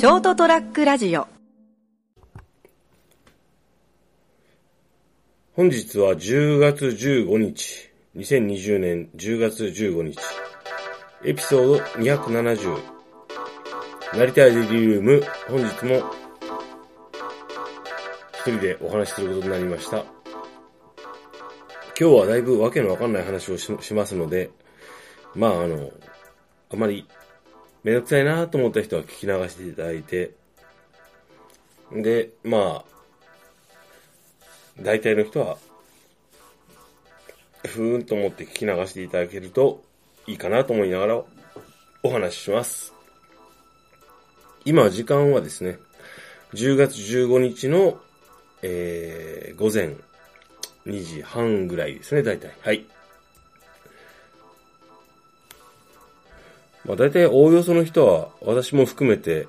ショートトラックラジオ。本日は10月15日、2020年10月15日、エピソード270、なりたいデリリウム、本日も一人でお話しすることになりました。今日はだいぶわけのわかんない話をししますので、まああの、あまりめんどくさいなと思った人は聞き流していただいて、で、まあ、大体の人は、ふーんと思って聞き流していただけるといいかなと思いながらお話しします。今時間はですね、10月15日の、えー、午前2時半ぐらいですね、大体。はい。まあ大体おおよその人は私も含めて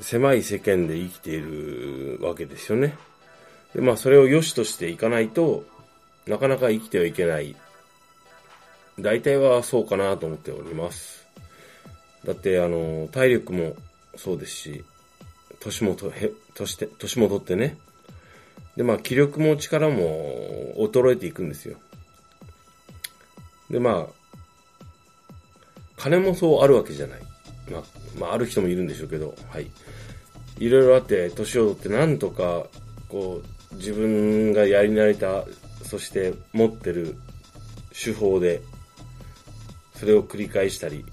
狭い世間で生きているわけですよね。で、まあそれを良しとしていかないとなかなか生きてはいけない。大体はそうかなと思っております。だってあの、体力もそうですし、年もと、へ、年て、年も取ってね。で、まあ気力も力も衰えていくんですよ。で、まあ、金もそうあるわけじゃない。まあ、まあ、ある人もいるんでしょうけど、はい。いろいろあって、年を取ってなんとか、こう、自分がやり慣れた、そして持ってる手法で、それを繰り返したり、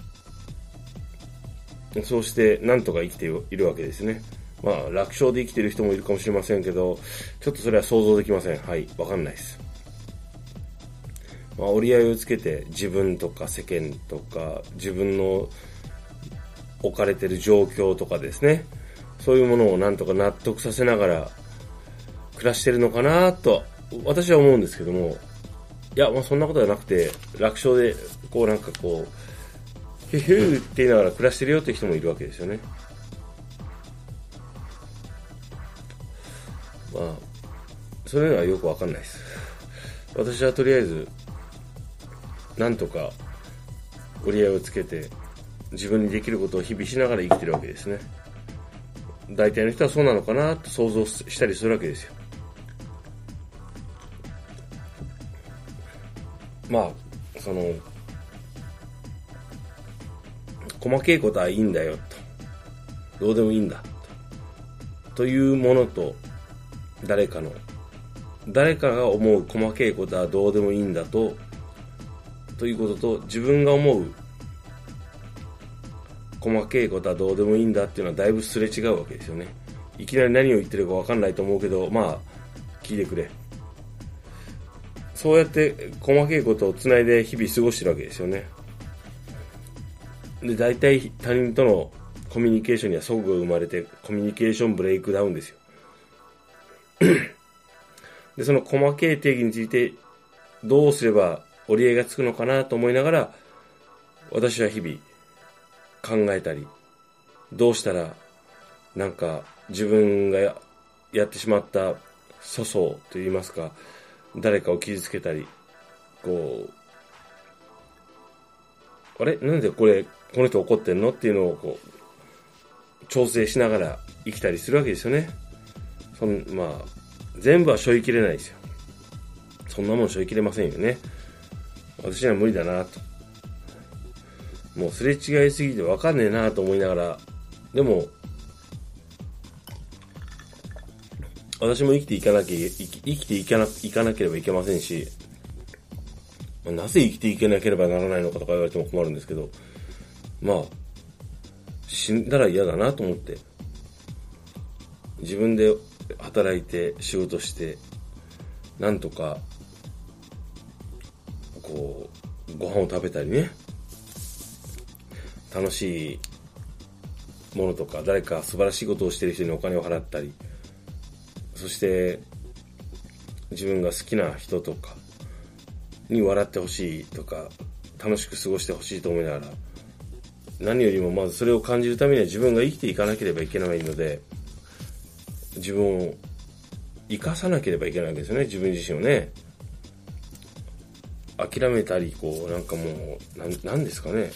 そうしてなんとか生きているわけですね。まあ、楽勝で生きてる人もいるかもしれませんけど、ちょっとそれは想像できません。はい、わかんないです。まあ、折り合いをつけて自分とか世間とか自分の置かれてる状況とかですね。そういうものをなんとか納得させながら暮らしてるのかなと私は思うんですけども。いや、まあ、そんなことはなくて楽勝でこうなんかこうヒュヒュって言いながら暮らしてるよって人もいるわけですよね。まあそういうのはよくわかんないです。私はとりあえずなんとか折り合いをつけて自分にできることを日々しながら生きてるわけですね。大体の人はそうなのかなと想像したりするわけですよ。まあその細けいことはいいんだよと。どうでもいいんだと。というものと誰かの誰かが思う細けいことはどうでもいいんだとということと自分が思う細けいことはどうでもいいんだっていうのはだいぶすれ違うわけですよね。いきなり何を言ってるか分かんないと思うけどまあ聞いてくれ。そうやって細けいことをつないで日々過ごしてるわけですよね。で大体他人とのコミュニケーションには齟齬が生まれてコミュニケーションブレイクダウンですよ。でその細けい定義についてどうすれば折り合いがつくのかなと思いながら、私は日々考えたり、どうしたら、なんか自分がやってしまった粗相と言いますか、誰かを傷つけたり、こう、あれ？なんでこれ、この人怒ってんの？っていうのをこう、調整しながら生きたりするわけですよね。そんまあ、全部は背負いきれないですよ。そんなもん背負いきれませんよね。私には無理だなと。もうすれ違いすぎてわかんねえなと思いながら、でも、私も生きていかなきゃ、生き生きていかな、いかなければいけませんし、なぜ生きていけなければならないのかとか言われても困るんですけど、まあ、死んだら嫌だなと思って、自分で働いて仕事して、なんとかこう、ご飯を食べたりね、楽しいものとか、誰か素晴らしいことをしてる人にお金を払ったり、そして、自分が好きな人とかに笑ってほしいとか、楽しく過ごしてほしいと思いながら、何よりもまずそれを感じるためには自分が生きていかなければいけないので、自分を生かさなければいけないわけですよね、自分自身をね。諦めたり、こう、なんかもう、なんなんですかね。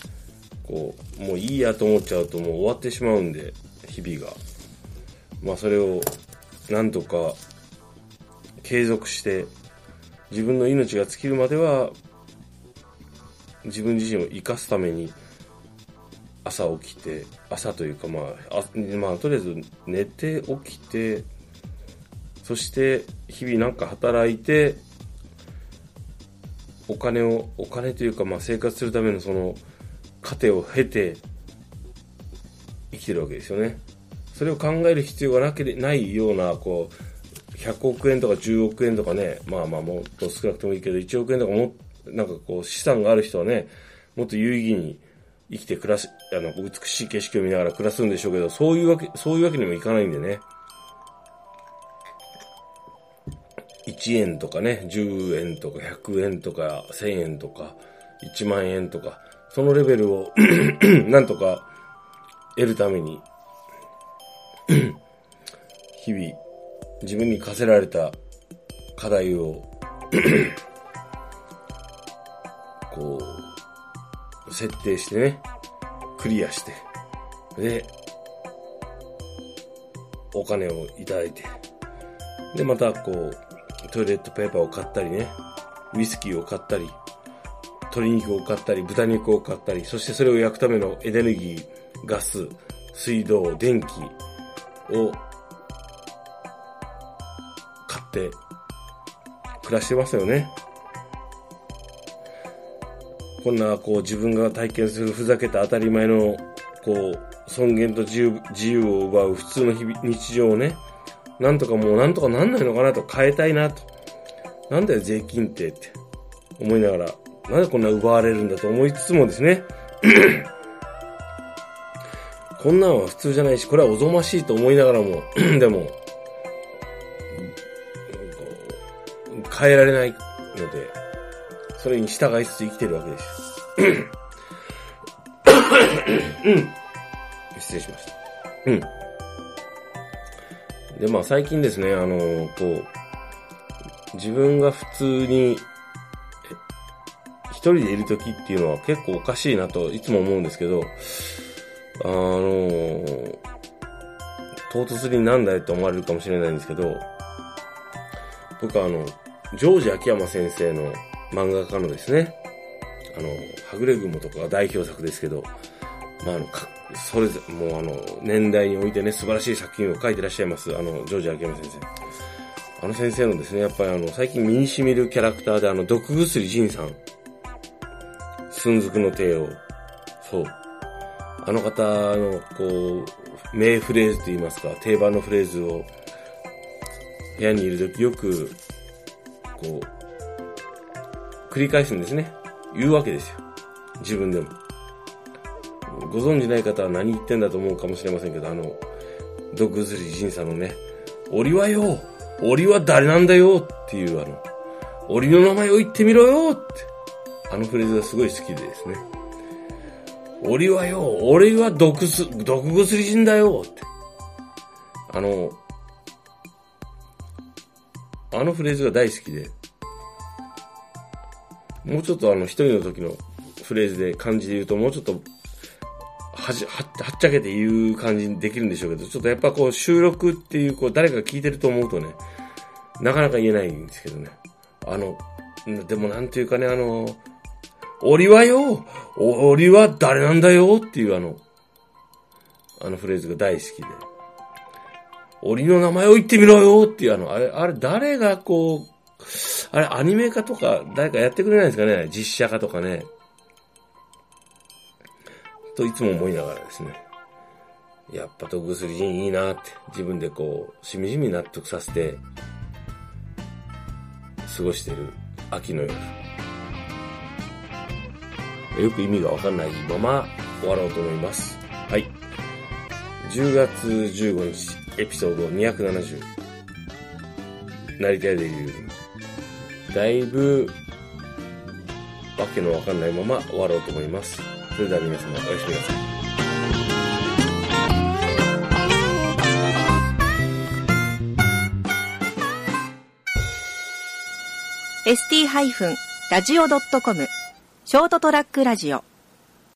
こう、もういいやと思っちゃうともう終わってしまうんで、日々が。まあそれをなんとか継続して自分の命が尽きるまでは自分自身を生かすために朝起きて朝というかまああまあとりあえず寝て起きてそして日々なんか働いてお金をお金というかまあ生活するためのその糧を経て生きてるわけですよねそれを考える必要がなけれないようなこう100億円とか10億円とかねまあまあもっと少なくてもいいけど1億円とかもなんかこう資産がある人はねもっと有意義に生きて暮らし、あの、美しい景色を見ながら暮らすんでしょうけど、そういうわけ、そういうわけにもいかないんでね。1円とかね、10円とか100円とか1000円とか1万円とか、そのレベルを なんとか得るために 日々自分に課せられた課題を こう、設定してね、クリアして、で、お金をいただいて、で、またこう、トイレットペーパーを買ったりね、ウイスキーを買ったり、鶏肉を買ったり、豚肉を買ったり、そしてそれを焼くためのエネルギー、ガス、水道、電気を買って暮らしてますよね。こんな、こう、自分が体験するふざけた当たり前の、こう、尊厳と自由を奪う普通の日日常をね、なんとかもうなんとかなんないのかなと変えたいなと。なんだよ税金ってって思いながら、なんでこんな奪われるんだと思いつつもですね、こんなんは普通じゃないし、これはおぞましいと思いながらも、でも、変えられないので、それに従いつつ生きてるわけです。失礼しました。うん。で、まあ最近ですね、あの、こう、自分が普通に、一人でいる時っていうのは結構おかしいなといつも思うんですけど、あの、唐突になんだよって思われるかもしれないんですけど、僕はあの、ジョージ秋山先生の漫画家のですね、あの、はぐれ雲とか代表作ですけど、まあ、あの、それぞれ、もうあの、年代においてね、素晴らしい作品を書いてらっしゃいます、あの、ジョージ・アキヤマ先生。あの先生のですね、やっぱりあの、最近身に染みるキャラクターで、あの、毒薬仁さん。寸足の帝王。そう。あの方の、こう、名フレーズと言いますか、定番のフレーズを、部屋にいるときよく、こう、繰り返すんですね。言うわけですよ。自分でも。ご存知ない方は何言ってんだと思うかもしれませんけど、あの、毒薬仁さんのね、俺はよ、俺は誰なんだよっていうあの、俺の名前を言ってみろよって、あのフレーズがすごい好きでですね。俺はよ、俺は毒す、毒薬人だよって。あの、あのフレーズが大好きで、もうちょっとあの一人の時のフレーズで漢字で言うともうちょっとはじ、ははっちゃけて言う感じにできるんでしょうけど、ちょっとやっぱこう収録っていう、こう誰かが聞いてると思うとね、なかなか言えないんですけどね。あの、でもなんていうかね、あの、俺はよ俺は誰なんだよっていうあの、あのフレーズが大好きで。俺の名前を言ってみろよっていうあの、あれ、あれ誰がこう、あれアニメ化とか誰かやってくれないですかね？実写化とかね。といつも思いながらですね。やっぱ毒薬人いいなって自分でこう、しみじみ納得させて、過ごしてる秋の夜。よく意味がわかんないまま終わろうと思います。はい。10月15日、エピソード270。なりたいでいう。だいぶ、わけのわかんないまま終わろうと思います。それでは皆様おやすみなさい。st-radio.com ショートトラックラジオ